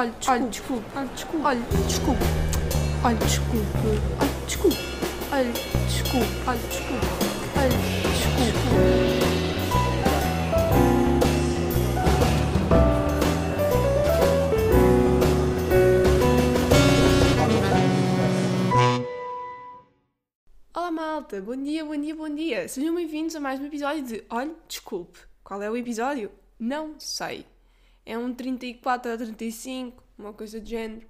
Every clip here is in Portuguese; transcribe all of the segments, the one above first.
Olha, desculpe. Olha, desculpe. Olha, desculpe. Olha, desculpe. Olha, desculpe. Olha, desculpe. Olha, desculpe. Olha, desculpe. Olá malta, bom dia, bom dia, bom dia. Sejam bem-vindos a mais um episódio de Olhe, desculpe. Qual é o episódio? Não sei. É um 34 ou 35, uma coisa do género.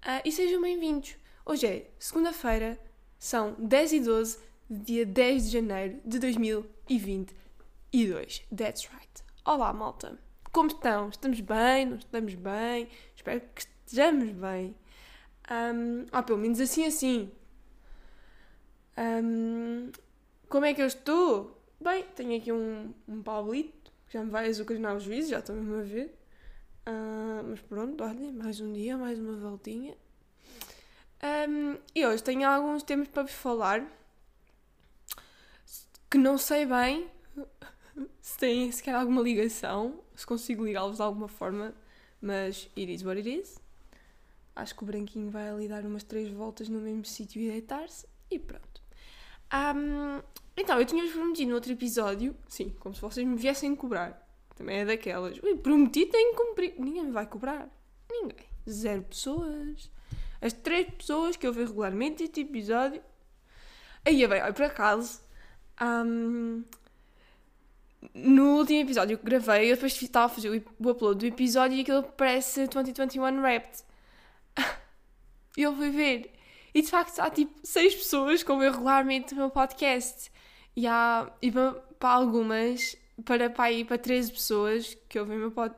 Ah, e sejam bem-vindos. Hoje é segunda-feira, são 10 e 12 de dia 10 de janeiro de 2022. That's right. Olá malta. Como estão? Estamos bem? Não estamos bem? Espero que estejamos bem. Ahm, ah, pelo menos assim assim. Ahm, como é que eu estou? Bem, tenho aqui um, um Pablito que já me vai azucrinar os juízes, já estão mesmo a ver. Ah, mas pronto, olhem, mais um dia, mais uma voltinha. Ahm, e hoje tenho alguns temas para vos falar que não sei bem se têm sequer alguma ligação, se consigo ligá-los de alguma forma, mas it is what it is. Acho que o branquinho vai ali dar umas três voltas no mesmo sítio e deitar-se e pronto. Ahm, então, eu tinha-vos prometido no outro episódio, sim, como se vocês me viessem cobrar. Também é daquelas. Ui, prometi, tenho que cumprir. Ninguém vai cobrar. Ninguém. Zero pessoas. As três pessoas que eu vejo regularmente este episódio. Aí, bem, olha, por acaso, ahm, no último episódio que gravei, eu depois estava a fazer o upload do episódio e aquilo parece 2021 Wrapped. E eu fui ver. E de facto há tipo seis pessoas que ouvem regularmente o meu podcast. E há, e para algumas, para, para, aí, para 13 pessoas que ouvem o meu pod,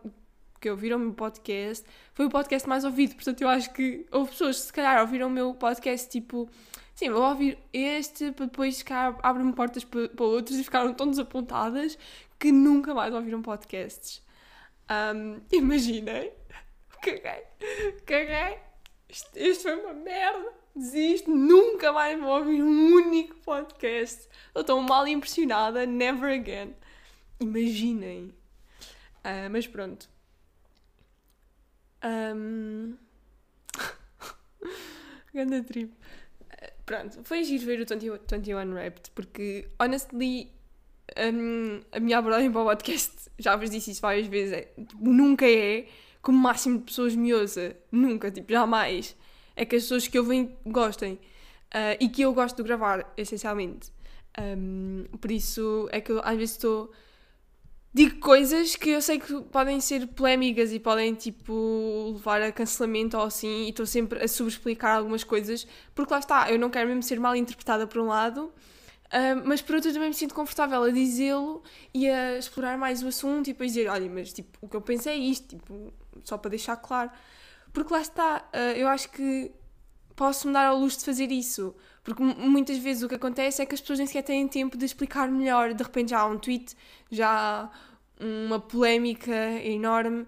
que ouviram o meu podcast, foi o podcast mais ouvido. Portanto, eu acho que houve pessoas que se calhar ouviram o meu podcast tipo, sim, vou ouvir este, para depois calhar abre-me portas para, para outros e ficaram tão desapontadas que nunca mais ouviram podcasts. Um, imaginem. Caguei. Caguei. Isto, isto foi uma merda. Desisto. Nunca mais vou ouvir um único podcast. Estou tão mal impressionada. Never again. Imaginem. Ah, mas pronto. Um... Ganda trip. Ah, Pronto, foi giro ver o 21 21 Wrapped, porque, honestly, um, a minha abordagem para o podcast, já vos disse isso várias vezes, é, tipo, nunca é como máximo de pessoas me ouça. Nunca, tipo, jamais. É que as pessoas que ouvem gostem. Ah, e que eu gosto de gravar, essencialmente. Um, por isso é que eu às vezes estou. Digo coisas que eu sei que podem ser polémicas e podem, tipo, levar a cancelamento ou assim, e estou sempre a subexplicar algumas coisas, porque lá está, eu não quero mesmo ser mal interpretada por um lado, ah, mas por outro também me sinto confortável a dizê-lo e a explorar mais o assunto e depois dizer, olha, mas tipo, o que eu pensei é isto, tipo, só para deixar claro. Porque lá está, ah, eu acho que posso-me dar ao luxo de fazer isso. Porque mu- muitas vezes o que acontece é que as pessoas nem sequer têm tempo de explicar melhor. De repente já há um tweet, já há uma polémica enorme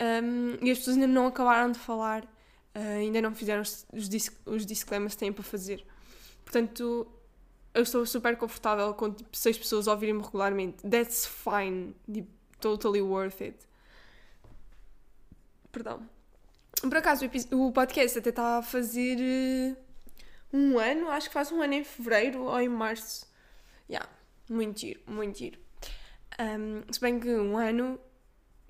um, e as pessoas ainda não acabaram de falar, ah, ainda não fizeram os, os, dis- os disclaimers que têm para fazer. Portanto, eu estou super confortável com tipo, seis pessoas ouvirem-me regularmente. That's fine. Tipo, totally worth it. Perdão. Por acaso, o podcast até está a fazer eh, um ano, acho que faz um ano em fevereiro ou em março. Yeah, muito giro, muito giro. Um, se bem que um ano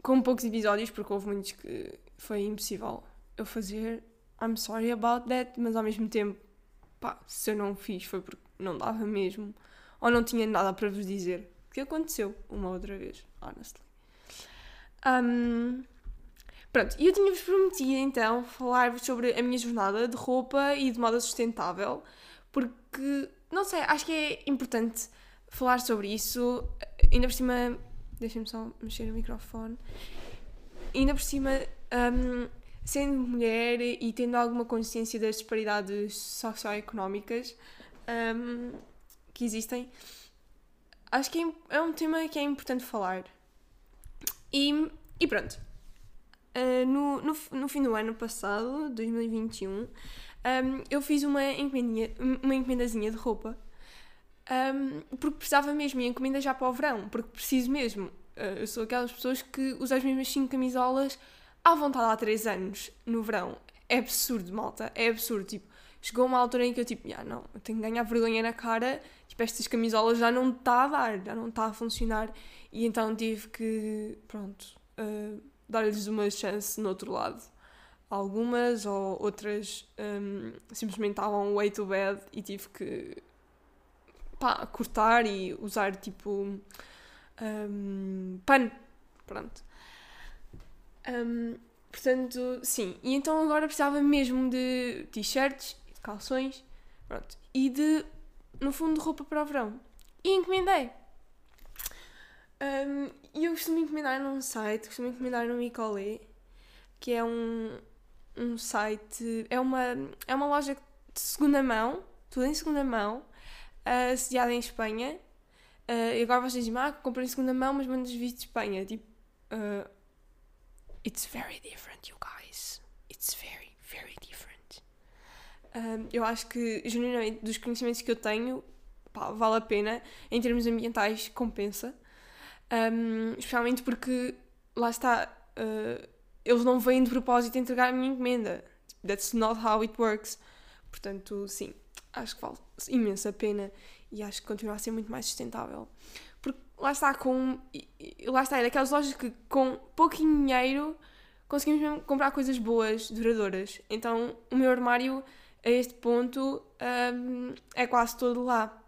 com poucos episódios, porque houve muitos que foi impossível eu fazer. I'm sorry about that, mas ao mesmo tempo, pá, se eu não fiz foi porque não dava mesmo, ou não tinha nada para vos dizer. Que aconteceu uma outra vez, honestly. Um, Pronto, e eu tinha-vos prometido então falar-vos sobre a minha jornada de roupa e de moda sustentável, porque, não sei, acho que é importante falar sobre isso, ainda por cima, deixem-me só mexer no microfone, ainda por cima, hum, sendo mulher e tendo alguma consciência das disparidades socioeconómicas hum, que existem, acho que é é um tema que é importante falar. E, e pronto. Uh, no, no, no fim do ano passado, 2021, um, eu fiz uma, uma encomendazinha de roupa um, porque precisava mesmo e encomenda já para o verão, porque preciso mesmo. Uh, eu sou aquelas pessoas que usam as mesmas 5 camisolas à vontade há 3 anos, no verão. É absurdo, malta. É absurdo. Tipo, chegou uma altura em que eu, tipo, ah, não, eu tenho que ganhar vergonha na cara. Tipo, estas camisolas já não está a dar, já não está a funcionar. E então tive que, pronto, uh, dar-lhes uma chance no outro lado. Algumas ou outras um, simplesmente estavam way too bad e tive que pá, cortar e usar tipo um, pano. Pronto. Um, portanto, sim. E então agora precisava mesmo de t-shirts, de calções, pronto. E de, no fundo, roupa para o verão. E encomendei. Um, e eu costumo encomendar num site, costumo encomendar no Micolé, que é um, um site, é uma, é uma loja de segunda mão, tudo em segunda mão, uh, sediada em Espanha. Uh, e agora vocês dizem, ah, comprei em segunda mão, mas mandas vir de Espanha. Tipo, uh, it's very different, you guys. It's very, very different. Eu acho que, genuinamente, dos conhecimentos que eu tenho, pá, vale a pena. Em termos ambientais, compensa. Um, especialmente porque, lá está, uh, eles não vêm de propósito entregar a minha encomenda. That's not how it works. Portanto, sim, acho que vale imensa pena e acho que continua a ser muito mais sustentável. Porque lá está, com. Lá está, é daquelas lojas que com pouquinho dinheiro conseguimos mesmo comprar coisas boas, duradouras. Então o meu armário a este ponto um, é quase todo lá.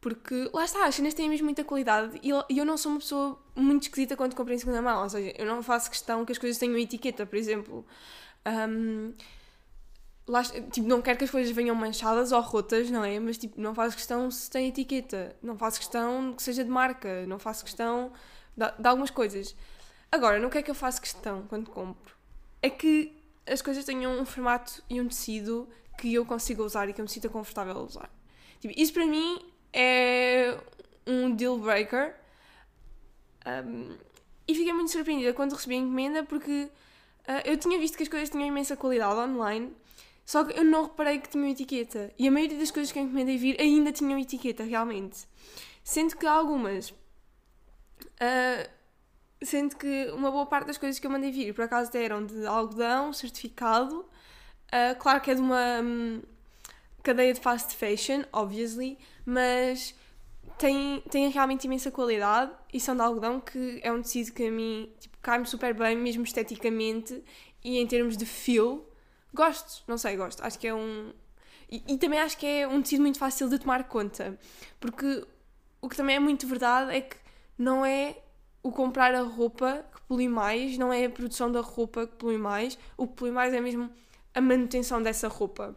Porque lá está, as cenas têm mesmo muita qualidade e eu não sou uma pessoa muito esquisita quando compro em segunda mão. Ou seja, eu não faço questão que as coisas tenham etiqueta, por exemplo. Um, lá, tipo, não quero que as coisas venham manchadas ou rotas, não é? Mas tipo, não faço questão se tem etiqueta, não faço questão que seja de marca, não faço questão de, de algumas coisas. Agora, no que é que eu faço questão quando compro? É que as coisas tenham um formato e um tecido que eu consiga usar e que eu me sinta confortável a usar. Tipo, isso para mim é um deal breaker. Um, e fiquei muito surpreendida quando recebi a encomenda porque uh, eu tinha visto que as coisas tinham imensa qualidade online só que eu não reparei que tinham etiqueta. E a maioria das coisas que eu encomendei vir ainda tinham etiqueta, realmente. Sendo que algumas. Uh, sendo que uma boa parte das coisas que eu mandei vir, por acaso, eram de algodão certificado. Uh, claro que é de uma um, cadeia de fast fashion, obviously, mas têm, têm realmente imensa qualidade e são de algodão, que é um tecido que a mim tipo, cai-me super bem, mesmo esteticamente e em termos de feel Gosto, não sei, gosto. Acho que é um. E, e, também acho que é um tecido muito fácil de tomar conta. Porque o que também é muito verdade é que não é o comprar a roupa que polui mais, não é a produção da roupa que polui mais. O que polui mais é mesmo a manutenção dessa roupa.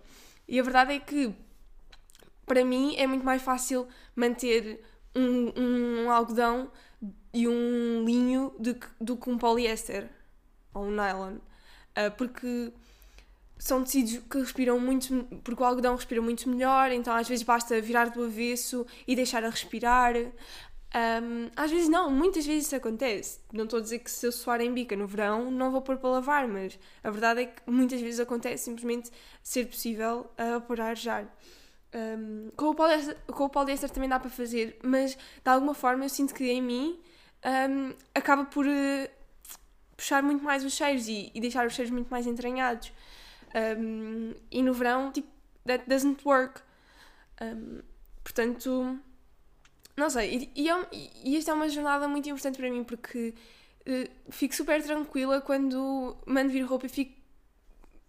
E a verdade é que, para mim, é muito mais fácil manter um, um algodão e um linho do que, do que um poliéster ou um nylon. Uh, porque são tecidos que respiram muito, porque o algodão respira muito melhor, então às vezes basta virar do avesso e deixar a respirar. Um, às vezes não, muitas vezes isso acontece. Não estou a dizer que se eu suar em bica no verão não vou pôr para lavar, mas a verdade é que muitas vezes acontece simplesmente ser possível uh, pôr a arejar. Um, com, o poliéster, com o poliéster também dá para fazer, mas de alguma forma eu sinto que em mim um, acaba por uh, puxar muito mais os cheiros e, e deixar os cheiros muito mais entranhados. E no verão, tipo, that doesn't work. Portanto, não sei. E, e, é, e esta é uma jornada muito importante para mim porque uh, fico super tranquila quando mando vir roupa e fico.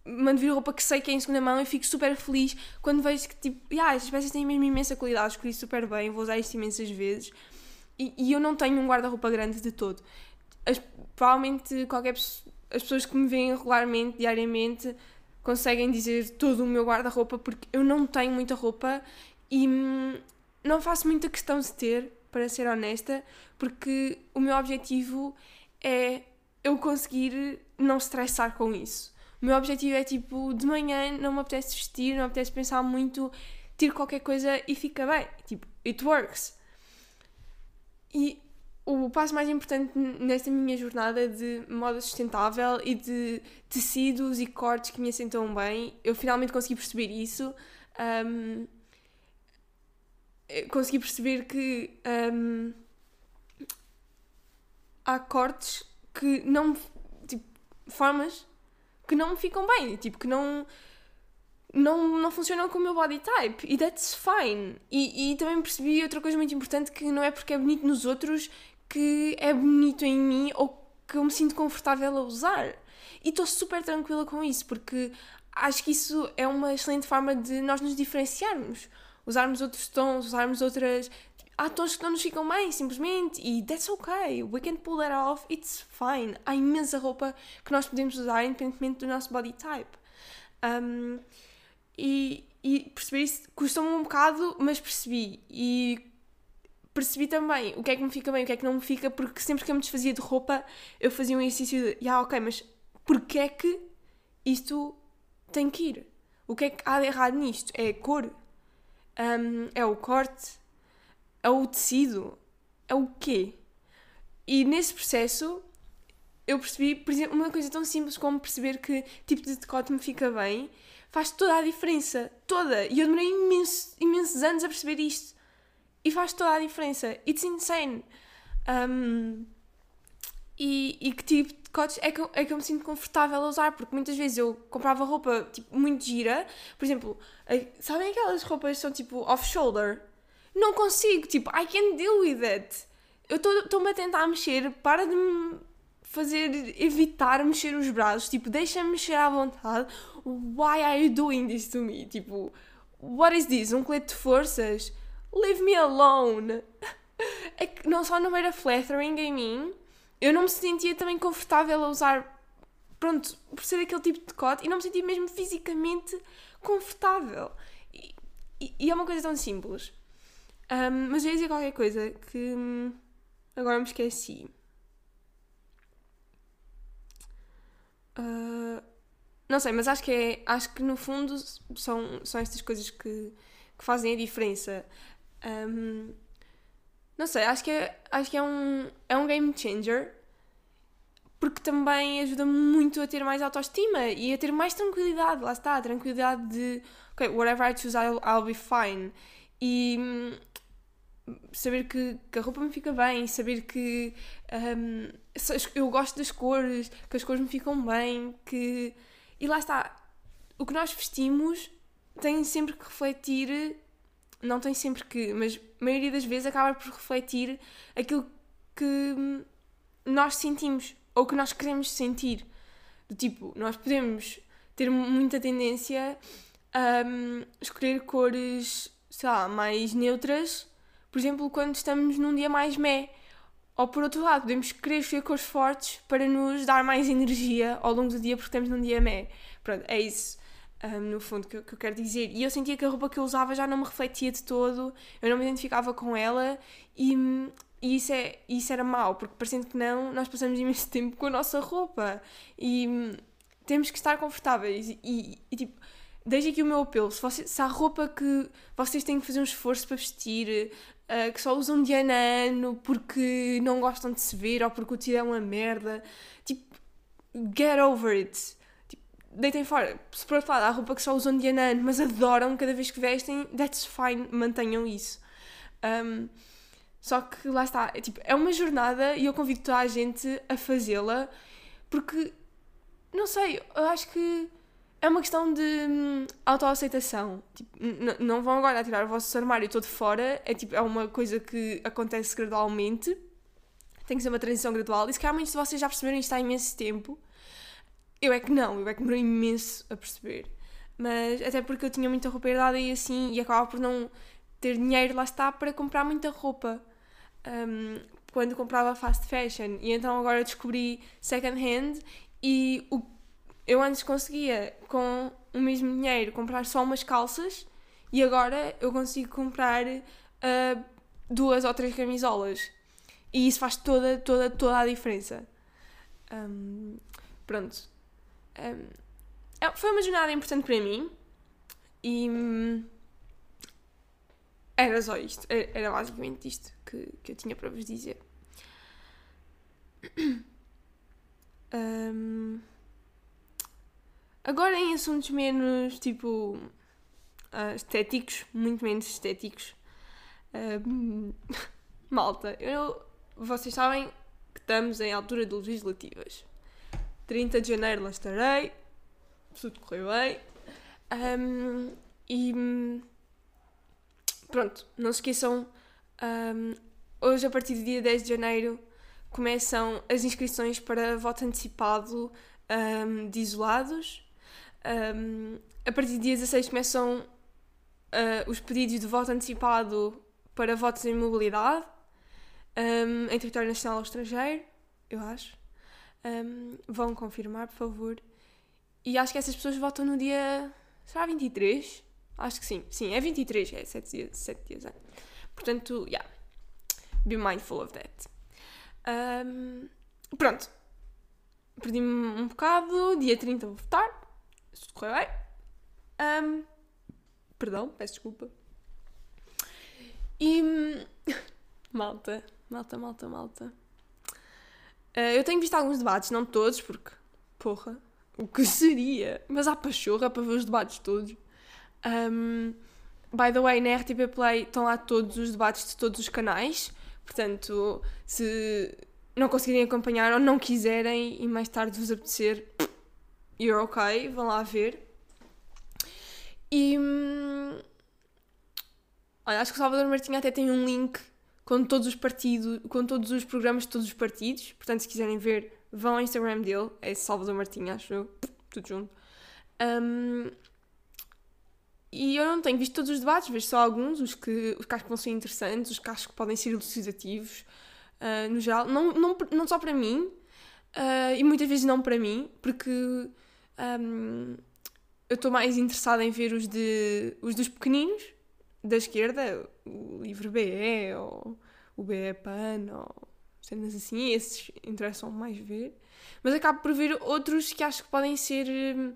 Mando vir roupa que sei que é em segunda mão e fico super feliz quando vejo que, tipo, yeah, estas peças têm mesmo imensa qualidade, escolhi super bem, vou usar isto imensas vezes. E, e eu não tenho um guarda-roupa grande de todo. As, provavelmente qualquer as pessoas que me veem regularmente, diariamente, conseguem dizer todo o meu guarda-roupa, porque eu não tenho muita roupa e hum, não faço muita questão de ter, para ser honesta, porque o meu objetivo é eu conseguir não estressar com isso. O meu objetivo é tipo, de manhã não me apetece vestir, não me apetece pensar muito, tiro qualquer coisa e fica bem. Tipo, it works. E o passo mais importante nesta minha jornada de moda sustentável e de tecidos e cortes que me assentam bem, eu finalmente consegui perceber isso. Um, consegui perceber que um, há cortes que não, formas que não me ficam bem, tipo, que não, não, não funcionam com o meu body type. E that's fine. E, e também percebi outra coisa muito importante: que não é porque é bonito nos outros que é bonito em mim ou que eu me sinto confortável a usar. E estou super tranquila com isso, porque acho que isso é uma excelente forma de nós nos diferenciarmos. Usarmos outros tons, usarmos outras. Há tons que não nos ficam bem, simplesmente, e that's okay, we can pull that off, it's fine. Há imensa roupa que nós podemos usar independentemente do nosso body type. Um, e, e isso custou-me um bocado, mas percebi. E percebi também o que é que me fica bem, o que é que não me fica, porque sempre que eu me desfazia de roupa, eu fazia um exercício de, ah, ok, mas porquê é que isto tem que ir? O que é que há de errado nisto? É a cor? Um, é o corte? É o tecido? É o quê? E nesse processo eu percebi, por exemplo, uma coisa tão simples como perceber que tipo de decote me fica bem faz toda a diferença. Toda. E eu demorei imenso, imensos anos a perceber isto. E faz toda a diferença. It's insane. Um, e, e que tipo de cotes é que, eu, é que eu me sinto confortável a usar, porque muitas vezes eu comprava roupa tipo, muito gira, por exemplo, sabem aquelas roupas que são tipo off-shoulder? Não consigo, tipo, I can't deal with it. Eu estou-me a tentar mexer, para de me fazer, evitar mexer os braços, tipo, deixa-me mexer à vontade. Why are you doing this to me? Tipo, what is this? Um colete de forças? Leave me alone! É que não só não era flattering em mim, eu não me sentia também confortável a usar, pronto, por ser aquele tipo de decote, e não me sentia mesmo fisicamente confortável. E, e, e é uma coisa tão simples. Um, mas eu ia dizer qualquer coisa que hum, agora me esqueci. Uh, não sei, mas acho que é. Acho que no fundo são, são estas coisas que, que fazem a diferença. Um, não sei, acho que é, acho que é um, é um game changer porque também ajuda muito a ter mais autoestima e a ter mais tranquilidade. Lá está, a tranquilidade de ok, whatever I choose, I'll, I'll be fine. E hum, saber que, que, a roupa me fica bem, saber que um, eu gosto das cores, que as cores me ficam bem, que. E lá está, o que nós vestimos tem sempre que refletir, não tem sempre que, mas maioria das vezes acaba por refletir aquilo que nós sentimos ou que nós queremos sentir. Do tipo, nós podemos ter muita tendência a um, escolher cores, sei lá, mais neutras por exemplo, quando estamos num dia mais mé. Ou por outro lado, podemos querer escolher cores fortes para nos dar mais energia ao longo do dia porque estamos num dia mé. Pronto, é isso. Um, no fundo, que, que eu quero dizer. E eu sentia que a roupa que eu usava já não me refletia de todo, eu não me identificava com ela e, e isso, é, isso era mau, porque parecendo que não, nós passamos imenso tempo com a nossa roupa e hum, temos que estar confortáveis. E, e, e tipo, deixe aqui o meu apelo: se, você, se há roupa que vocês têm que fazer um esforço para vestir, uh, que só usam de ano a ano porque não gostam de se ver ou porque o tiro é uma merda. Tipo, get over it. Deitem fora. Se por outro lado há roupa que só usam de ano, mas adoram cada vez que vestem, that's fine, mantenham isso. Um, só que lá está, é, tipo, é uma jornada e eu convido toda a gente a fazê-la porque, não sei, eu acho que é uma questão de hum, autoaceitação. Tipo, não vão agora tirar o vosso armário todo fora, é, tipo, é uma coisa que acontece gradualmente, tem que ser uma transição gradual, e se calhar muitos de vocês já perceberam isto há imenso tempo. Eu é que não, eu é que demorei imenso a perceber. Mas até porque eu tinha muita roupa herdada e assim, e acabava por não ter dinheiro, lá está, para comprar muita roupa. Um, quando comprava fast fashion. E então agora descobri second hand e o eu antes conseguia, com o mesmo dinheiro, comprar só umas calças e agora eu consigo comprar uh, duas ou três camisolas. E isso faz toda, toda, toda a diferença. Um, pronto. Um, é, foi uma jornada importante para mim e hum, era só isto. Era basicamente isto que, que eu tinha para vos dizer. Um, Agora em assuntos menos, tipo, uh, estéticos, muito menos estéticos. Uh, malta, eu, vocês sabem que estamos em altura de legislativas. 30 de janeiro lá estarei. Tudo correu bem. Um, e pronto, não se esqueçam. Um, hoje, a partir do dia 10 de janeiro, começam as inscrições para voto antecipado um, de isolados. A partir do dia 16 começam uh, os pedidos de voto antecipado para votos em mobilidade em território nacional ou estrangeiro, eu acho. Vão confirmar, por favor. E acho que essas pessoas votam no dia. Será 23? Acho que sim. Sim, é 23, é 7 dias. 7 dias é. Portanto, yeah. Be mindful of that. Um, pronto. Perdi-me um bocado. Dia 30 vou votar. Se tudo correr bem. Um, perdão, peço desculpa. E. malta, malta, malta, malta. Uh, eu tenho visto alguns debates, não todos, porque. Porra, o que seria? Mas há pachorra para ver os debates todos. Um, by the way, na RTP Play estão lá todos os debates de todos os canais. Portanto, se não conseguirem acompanhar ou não quiserem e mais tarde vos apetecer, you're ok, vão lá ver. E. Hum, olha, acho que o Salvador Martinha até tem um link com todos os partidos, com todos os programas de todos os partidos. Portanto, se quiserem ver, vão ao Instagram dele, é Salvador Martinha, acho eu, tudo junto. Um, e eu não tenho visto todos os debates, vejo só alguns, os que, os que acho que vão ser interessantes, os que acho que podem ser elucidativos, uh, no geral. Não, não, não só para mim, uh, e muitas vezes não para mim, porque um, eu estou mais interessada em ver os, de, os dos pequeninos, da esquerda, o Livre BE, ou o BE PAN, ou cenas assim, esses interessam mais ver. Mas acabo por ver outros que acho que podem ser hum,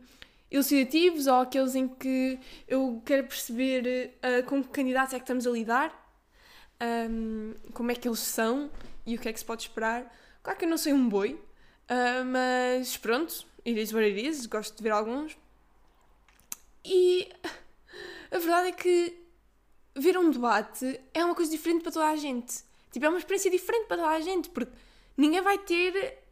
elucidativos ou aqueles em que eu quero perceber uh, com que candidatos é que estamos a lidar, um, como é que eles são e o que é que se pode esperar. Claro que eu não sei um boi, uh, mas pronto, it what it is, gosto de ver alguns. E a verdade é que ver um debate é uma coisa diferente para toda a gente. Tipo, é uma experiência diferente para toda a gente, porque ninguém vai ter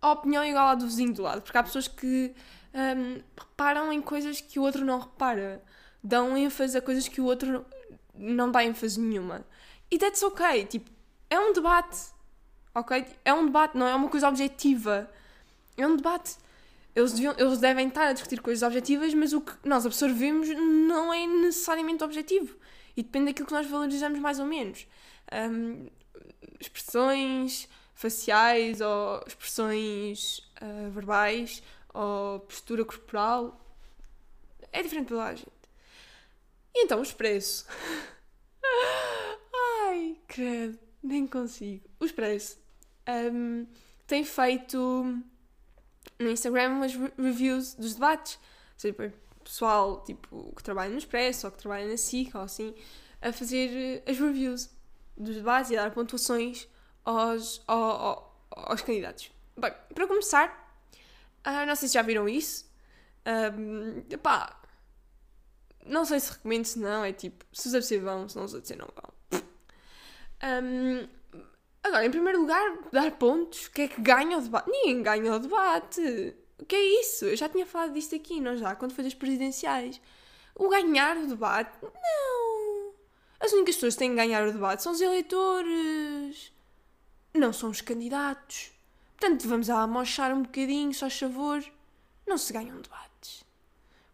a opinião igual à do vizinho do lado, porque há pessoas que um, reparam em coisas que o outro não repara, dão ênfase a coisas que o outro não dá ênfase nenhuma. E that's ok, tipo, é um debate, ok? É um debate, não é uma coisa objetiva. É um debate. Eles, deviam, eles devem estar a discutir coisas objetivas, mas o que nós absorvemos não é necessariamente objetivo. E depende daquilo que nós valorizamos mais ou menos. Um, expressões faciais ou expressões uh, verbais ou postura corporal. É diferente pela gente. E então o expresso. Ai, credo, nem consigo. O expresso um, tem feito no Instagram umas reviews dos debates. Ou seja, pessoal tipo, que trabalha no Expresso ou que trabalha na SIC ou assim, a fazer as reviews dos debates e a dar pontuações aos, aos, aos candidatos. Bem, para começar, Uh, não sei se já viram isso. Um, epá, não sei se recomendo, se não. É tipo, se os ABC vão, se não os ABC não vão. Um, agora, em primeiro lugar, dar pontos. O que é que ganha o debate? Ninguém ganha o debate. O que é isso? Eu já tinha falado disto aqui, não já? Quando foi das presidenciais. O ganhar o debate? Não. As únicas pessoas que têm que ganhar o debate são os eleitores. Não são os candidatos. Portanto, vamos a amochar um bocadinho, só favor. Não se ganham debates.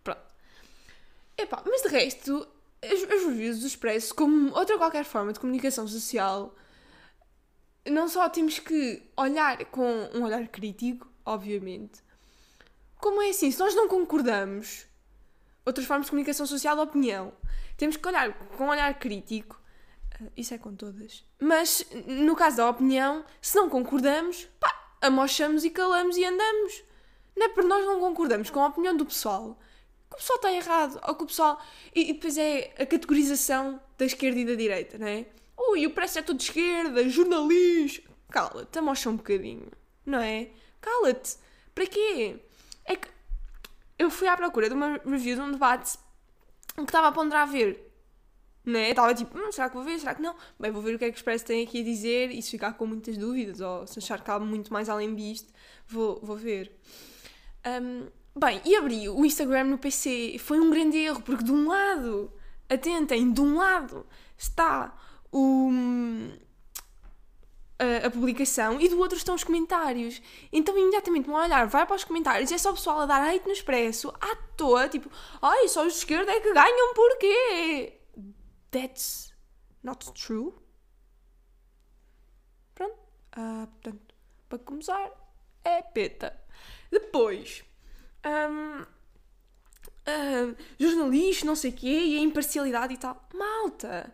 Pronto. Epá, mas de resto, as, as reviews do Expresso, como outra qualquer forma de comunicação social, não só temos que olhar com um olhar crítico, obviamente, como é assim, se nós não concordamos, outras formas de comunicação social, opinião, temos que olhar com um olhar crítico, eh, isso é com todas, mas no caso da opinião, se não concordamos, pá, amochamos e calamos e andamos. Não é porque nós não concordamos com a opinião do pessoal que o pessoal está errado. Ou que o pessoal. E, e depois é a categorização da esquerda e da direita, não é? Ui, o preço é todo de esquerda, jornalismo. Cala-te, amocha um bocadinho, não é? Cala-te. Para quê? É que eu fui à procura de uma review de um debate que estava a ponderar ver Né? Estava tipo, hum, será que vou ver? Será que não? Bem, vou ver o que é que o Expresso tem aqui a dizer e se ficar com muitas dúvidas ou se achar que há muito mais além disto, vou, vou ver. Um, bem, e abri o Instagram no PC. Foi um grande erro, porque de um lado, atentem, de um lado está o, a, a, publicação e do outro estão os comentários. Então imediatamente vão olhar, vai para os comentários e é só o pessoal a dar hate no expresso à toa, tipo, ai, só os de esquerda é que ganham, porquê? That's not true. Pronto. Uh, portanto, para começar, é peta. Depois, um, uh, jornalistas, não sei o quê, e a imparcialidade e tal. Malta,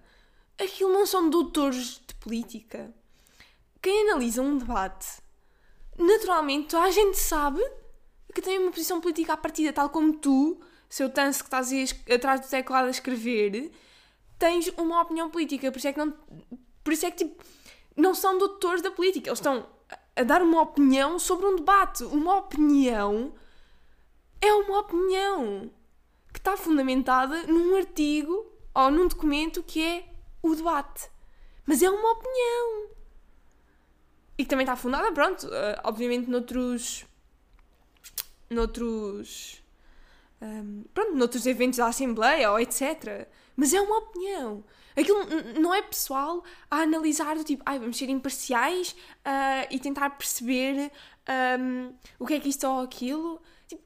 aquilo não são doutores de política. Quem analisa um debate, naturalmente, a gente sabe que tem uma posição política à partida, tal como tu, seu tanso que estás aí atrás do teclado a escrever, tens uma opinião política. Por isso é que não. Por isso é que tipo, não são doutores da política. Eles estão a dar uma opinião sobre um debate. Uma opinião é uma opinião que está fundamentada num artigo ou num documento que é o debate. Mas é uma opinião. E que também está fundada, pronto, uh, obviamente noutros. noutros. Um, ehm, pronto, noutros eventos da Assembleia ou etc. Mas é uma opinião. Aquilo não é pessoal a analisar do tipo, ai, vamos ser imparciais uh, e tentar perceber um, o que é que isto ou aquilo. Tipo,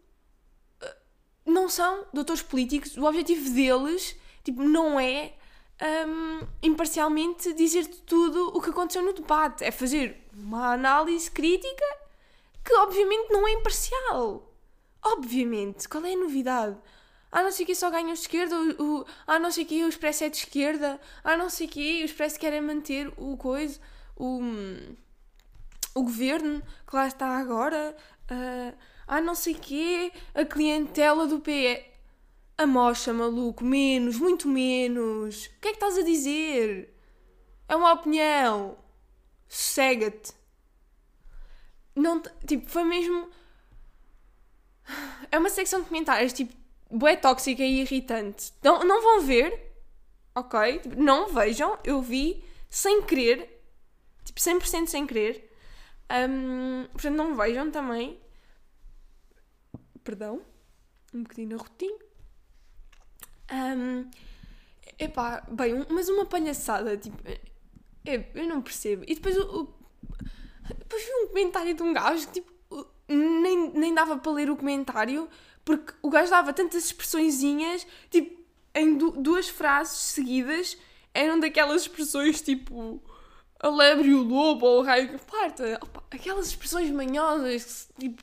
uh, não são doutores políticos, o objetivo deles tipo, não é um, imparcialmente dizer tudo o que aconteceu no debate. É fazer uma análise crítica que obviamente não é imparcial. Obviamente, qual é a novidade? Ah, não sei que só ganham de esquerda, o, o, ah, não sei que o Expresso é de esquerda, ah, não sei que o Expresso querem manter o coisa, o, o governo que lá está agora, uh, ah, não sei que a clientela do PE. A mocha, maluco, menos, muito menos. O que é que estás a dizer? É uma opinião. Sossega-te. Não, tipo, foi mesmo. É uma secção de comentários, tipo, bué tóxica e irritante. Não, não vão ver, ok? Tipo, não vejam, eu vi sem querer, tipo 100% sem querer. Um, portanto, não vejam também. Perdão, um bocadinho arrotinho. Um, epá, bem, mas uma palhaçada, tipo, eu, eu não percebo. E depois, o, o, depois vi um comentário de um gajo que, tipo, nem, nem dava para ler o comentário porque o gajo dava tantas expressõezinhas, tipo, em du duas frases seguidas, eram daquelas expressões tipo a lebre e o lobo ou o raio que parta. Opa, aquelas expressões manhosas, tipo.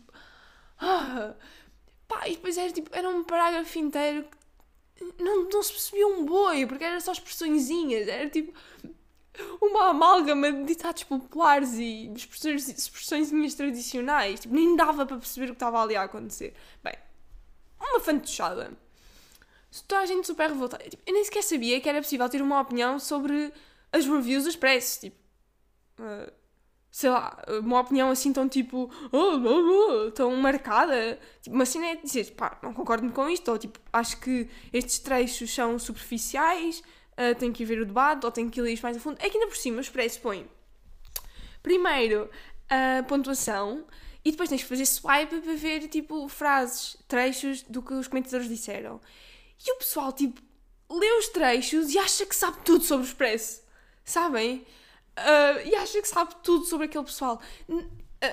Ah, pá, e depois era, tipo, era um parágrafo inteiro que não, não se percebia um boi, porque eram só expressõezinhas, era tipo uma amálgama de ditados populares e expressões, expressões tradicionais. Tipo, nem dava para perceber o que estava ali a acontecer. Bem, uma fantochada. Toda a gente super revoltada. Tipo, eu nem sequer sabia que era possível ter uma opinião sobre as reviews do Expresso. Tipo, uh, sei lá, uma opinião assim tão tipo, oh, oh, oh, tão marcada. Tipo, uma cena é dizer, pá, não concordo com isto, ou tipo, acho que estes trechos são superficiais, uh, que ir ver o debate, ou tenho que ir isto mais a fundo. É que ainda por cima o Expresso põe, primeiro, a pontuação, e depois tens que fazer swipe para ver, tipo, frases, trechos do que os comentadores disseram. E o pessoal, tipo, lê os trechos e acha que sabe tudo sobre o Expresso. Sabem? Uh, e acha que sabe tudo sobre aquele pessoal.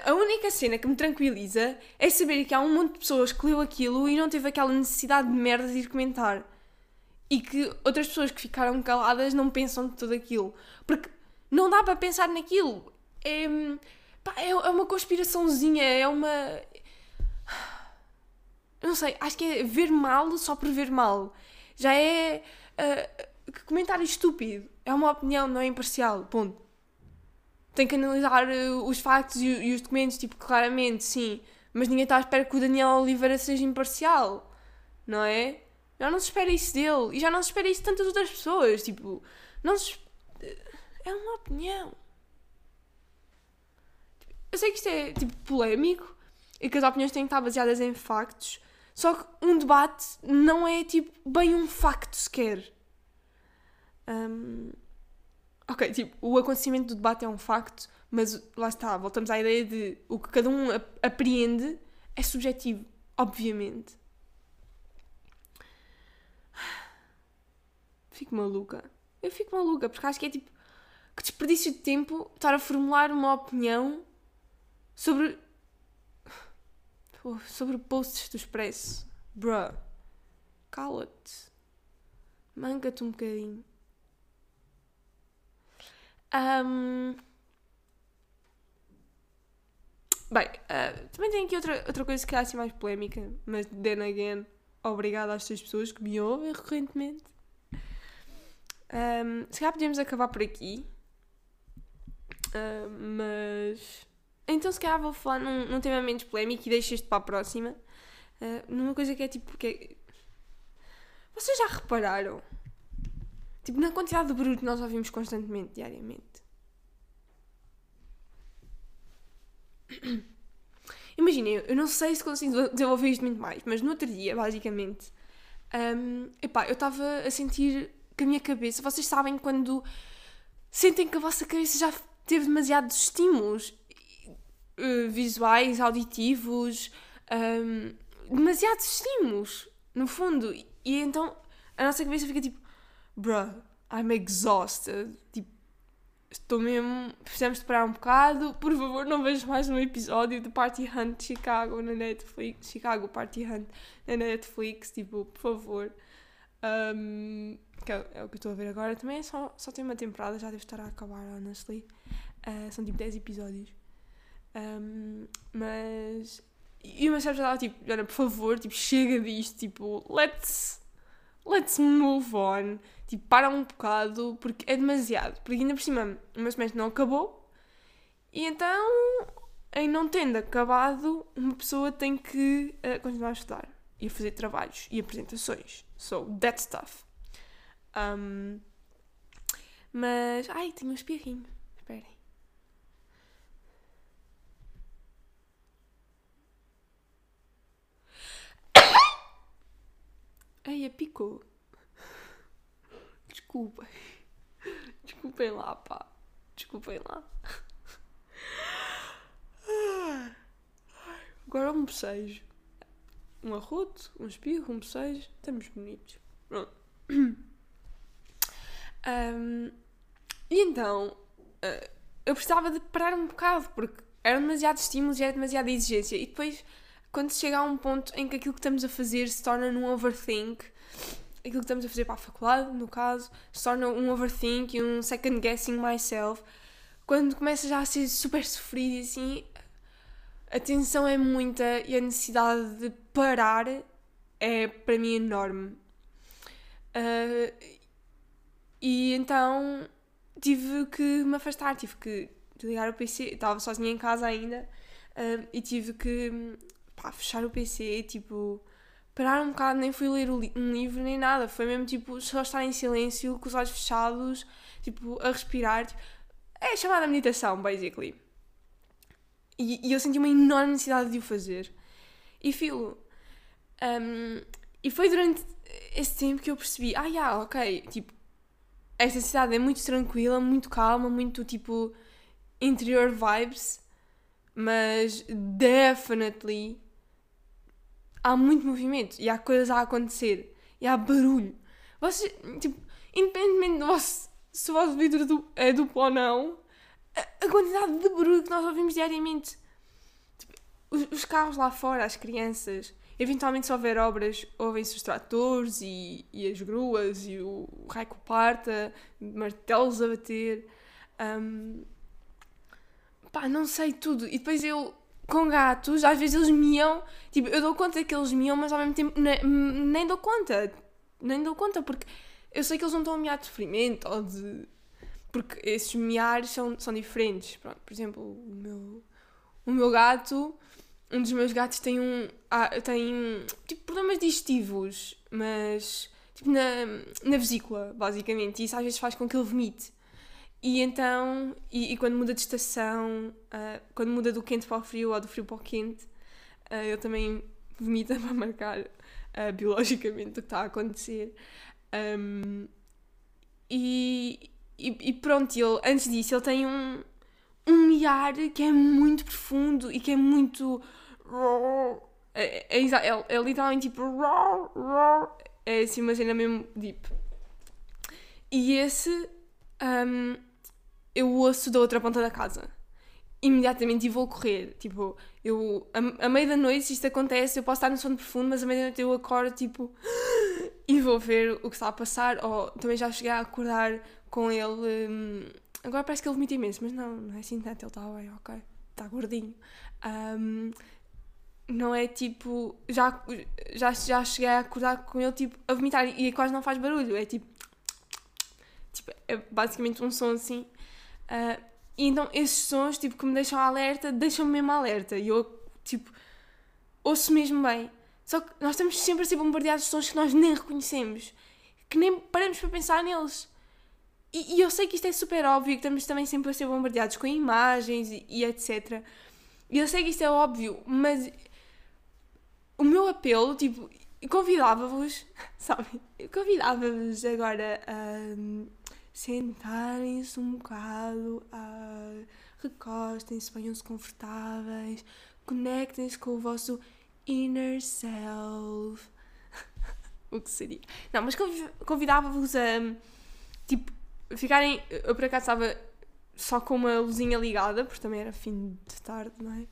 A única cena que me tranquiliza é saber que há um monte de pessoas que leu aquilo e não teve aquela necessidade de merda de ir comentar. E que outras pessoas que ficaram caladas não pensam de tudo aquilo. Porque não dá para pensar naquilo. É Pá, é, é uma conspiraçãozinha, é uma. Não sei, acho que é ver mal só por ver mal. Já é. Uh, comentário estúpido. É uma opinião, não é imparcial. Ponto. Tem que analisar uh, os factos e, e, os documentos, tipo, claramente, sim. Mas ninguém está à espera que o Daniel Oliveira seja imparcial. Não é? Já não se espera isso dele. E já não se espera isso de tantas outras pessoas. Tipo, não se. É uma opinião. Eu sei que isto é tipo polémico e que as opiniões têm que estar baseadas em factos, só que um debate não é tipo bem um facto sequer. Um, ok, tipo, o acontecimento do debate é um facto, mas lá está, voltamos à ideia de o que cada um apreende é subjetivo, obviamente. Fico maluca. Eu fico maluca, porque acho que é tipo. Que desperdício de tempo estar a formular uma opinião sobre. sobre posts do Expresso. Bruh. Cala-te. Manca-te um bocadinho. Um... Bem, uh, também tem aqui outra, outra coisa que é assim mais polémica, mas then again, obrigada às seis pessoas que me ouvem recorrentemente. Um, se calhar podíamos acabar por aqui, uh, mas. Então, se calhar vou falar num, num tema menos polémico e deixo este para a próxima. Uh, numa coisa que é tipo. Que é... Vocês já repararam? Tipo, na quantidade de barulho que nós ouvimos constantemente, diariamente. Imaginem, eu não sei se consigo desenvolver isto muito mais, mas no outro dia, basicamente, um, epá, eu estava a sentir que a minha cabeça, vocês sabem quando sentem que a vossa cabeça já teve demasiados estímulos uh, visuais, auditivos, um, demasiados estímulos, no fundo, e, e então a nossa cabeça fica tipo, bruh, I'm exhausted, tipo, estou mesmo. Precisamos de parar um bocado. Por favor, não vejo mais um episódio de Party Hunt Chicago na Netflix. Chicago Party Hunt na Netflix. Tipo, por favor. Um, que é, é, o que eu estou a ver agora. Também é só, só tem uma temporada, já deve estar a acabar, honestly. Uh, são tipo 10 episódios. Um, mas. E o meu já estava tipo, olha, por favor, tipo, chega disto, tipo, let's. Let's move on. Tipo, para um bocado, porque é demasiado. Porque ainda por cima, o meu semestre não acabou. E então, em não tendo acabado, uma pessoa tem que uh, continuar a estudar. E a fazer trabalhos e apresentações. So, that stuff. Um, mas, ai, tenho um espirrinho. Ai, picou. Desculpem. Desculpem lá, pá. Desculpem lá. Agora um bocejo. Um arroto, um espirro, um bocejo. Estamos bonitos. Pronto. Um, e então, uh, eu precisava de parar um bocado, porque eram demasiados estímulos e era demasiada exigência. E depois, quando se chega a um ponto em que aquilo que estamos a fazer se torna num overthink, aquilo que estamos a fazer para a faculdade, no caso, se torna um overthink e um second guessing myself. Quando começa já a ser super sofrido e assim, a tensão é muita e a necessidade de parar é para mim enorme. Uh, e então tive que me afastar, tive que ligar o PC, estava sozinha em casa ainda uh, e tive que pá, fechar o PC, tipo parar um bocado, nem fui ler um livro nem nada, foi mesmo tipo só estar em silêncio, com os olhos fechados, tipo a respirar. Tipo, é chamada meditação, basically. E, e, eu senti uma enorme necessidade de o fazer. E filo. Um, e foi durante esse tempo que eu percebi: ah, yeah, ok, tipo, esta cidade é muito tranquila, muito calma, muito tipo interior vibes, mas definitely há muito movimento e há coisas a acontecer e há barulho. Vocês, tipo, independentemente do vosso, se o vosso vidro é duplo ou não, a, a, quantidade de barulho que nós ouvimos diariamente. Tipo, os, os, carros lá fora, as crianças, eventualmente se houver obras, ouvem-se os tratores e, e as gruas e o, o raio parta, martelos a bater. Um, pá, não sei tudo. E depois eu com gatos, às vezes eles miam, tipo, eu dou conta que eles miam, mas ao mesmo tempo nem, nem dou conta. Nem dou conta, porque eu sei que eles não estão a miar de sofrimento ou de. Porque esses miares são, são diferentes. Pronto, por exemplo, o meu, o meu gato, um dos meus gatos tem um. Ah, tem tipo problemas digestivos, mas. tipo na, na vesícula, basicamente. E isso às vezes faz com que ele vomite. E então, e, e, quando muda de estação, uh, quando muda do quente para o frio ou do frio para o quente, uh, eu também vomito para marcar uh, biologicamente o que está a acontecer. Um, e, e, e pronto, ele, antes disso, ele tem um, um miar que é muito profundo e que é muito. É, é, é, é literalmente tipo. É assim uma cena mesmo deep. E esse um, eu ouço da outra ponta da casa. Imediatamente e vou correr. Tipo, eu. A, a meio da noite, se isto acontece, eu posso estar no sono profundo, mas a meio da noite eu acordo tipo. E vou ver o que está a passar. Ou também já cheguei a acordar com ele. Um, agora parece que ele vomita imenso, mas não, não é assim tanto. Ele está bem, ok. Está gordinho. Um, não é tipo. Já, já, já cheguei a acordar com ele tipo a vomitar e quase não faz barulho. É tipo. Tipo, é basicamente um som assim. Uh, e então esses sons tipo, que me deixam alerta, deixam-me mesmo alerta. E eu, tipo, ouço mesmo bem. Só que nós estamos sempre a ser bombardeados de sons que nós nem reconhecemos. Que nem paramos para pensar neles. E, e, eu sei que isto é super óbvio, que estamos também sempre a ser bombardeados com imagens e, e etc. E eu sei que isto é óbvio, mas o meu apelo, tipo, convidava-vos, sabem? Convidava-vos agora a um, sentarem-se um bocado, uh, recostem-se, ponham-se confortáveis, conectem-se com o vosso inner self. o que seria? Não, mas convidava-vos a, tipo, ficarem. Eu por acaso estava só com uma luzinha ligada, porque também era fim de tarde, não é?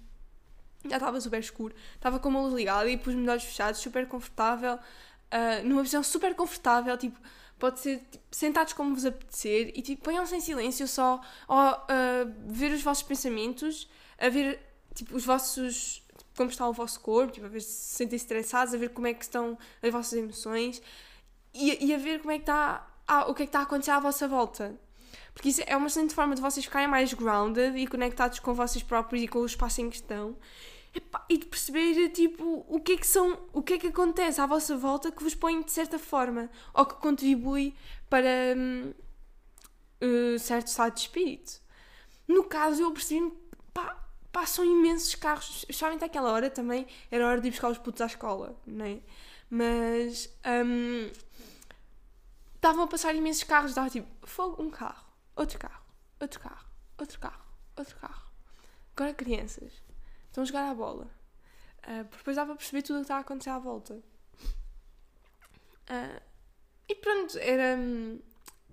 Já estava super escuro, estava com uma luz ligada e pus-me de olhos fechados, super confortável, uh, numa visão super confortável, tipo, pode ser tipo, sentados como vos apetecer e tipo, ponham-se em silêncio só a uh, ver os vossos pensamentos, a ver tipo, os vossos. como está o vosso corpo, tipo, a ver se se sentem estressados, a ver como é que estão as vossas emoções e, e a ver como é que está ah, o que é que está a acontecer à vossa volta. Porque isso é uma excelente forma de vocês ficarem mais grounded e conectados com vocês próprios e com o espaço em E de perceber, tipo, o que é que são, o que é que acontece à vossa volta que vos põe de certa forma ou que contribui para um, uh, certo estado de espírito. No caso, eu percebi pá, passam imensos carros, especialmente àquela hora também, era hora de ir buscar os putos à escola, não é? Mas, um, estavam a passar imensos carros, estava tipo, fogo, um carro, outro carro, outro carro, outro carro, outro carro. Agora crianças, estão a jogar à bola. Uh, depois dava a perceber tudo o que estava a acontecer à volta. Uh, e pronto, era,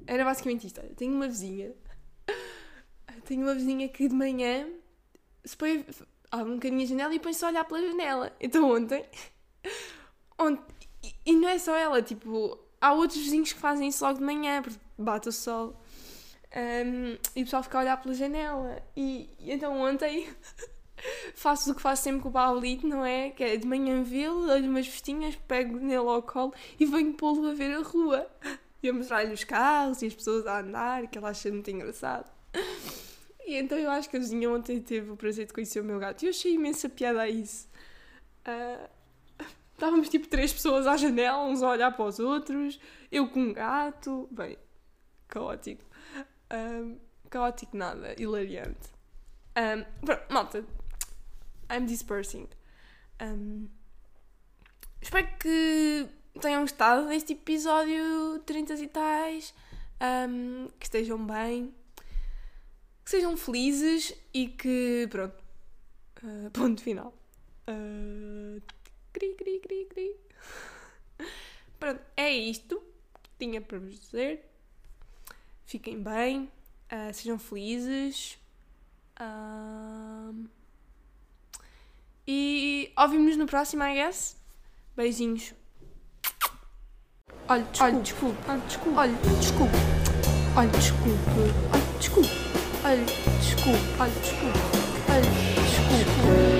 era basicamente isto. tenho uma vizinha, tenho uma vizinha que de manhã se põe, abre um bocadinho a janela e põe-se a olhar pela janela. Então ontem, ontem e, e não é só ela, tipo, há outros vizinhos que fazem isso logo de manhã, porque bate o sol. Um, e o pessoal fica a olhar pela janela. E, e então ontem faço o que faço sempre com o Paulito, não é? Que é de manhã vê-lo, dou-lhe umas vestinhas, pego nele ao colo e venho pô-lo a ver a rua. E a mostrar-lhe os carros e as pessoas a andar, que ela acha muito engraçado. E então eu acho que a vizinha ontem teve o prazer de conhecer o meu gato. E eu achei imensa piada a isso. Uh, Estávamos tipo três pessoas à janela, uns a olhar para os outros, eu com um gato. Bem, caótico. Um, caótico nada, hilariante. Um, pronto, malta. I'm dispersing. Um, espero que tenham gostado deste episódio 30 e tais. Um, que estejam bem. Que sejam felizes e que. Pronto. Uh, ponto final. Uh, Cri, cri, cri, cri. Pronto, é isto que tinha para vos dizer. Fiquem bem, uh, sejam felizes. Uh, e ouvimos-nos no próximo, I guess. Beijinhos. Olha, desculpe. Olha, desculpe. Olha, desculpe. Olha, desculpe. Olha, desculpe. Olha, desculpe. Olha, desculpe. Olha, desculpe.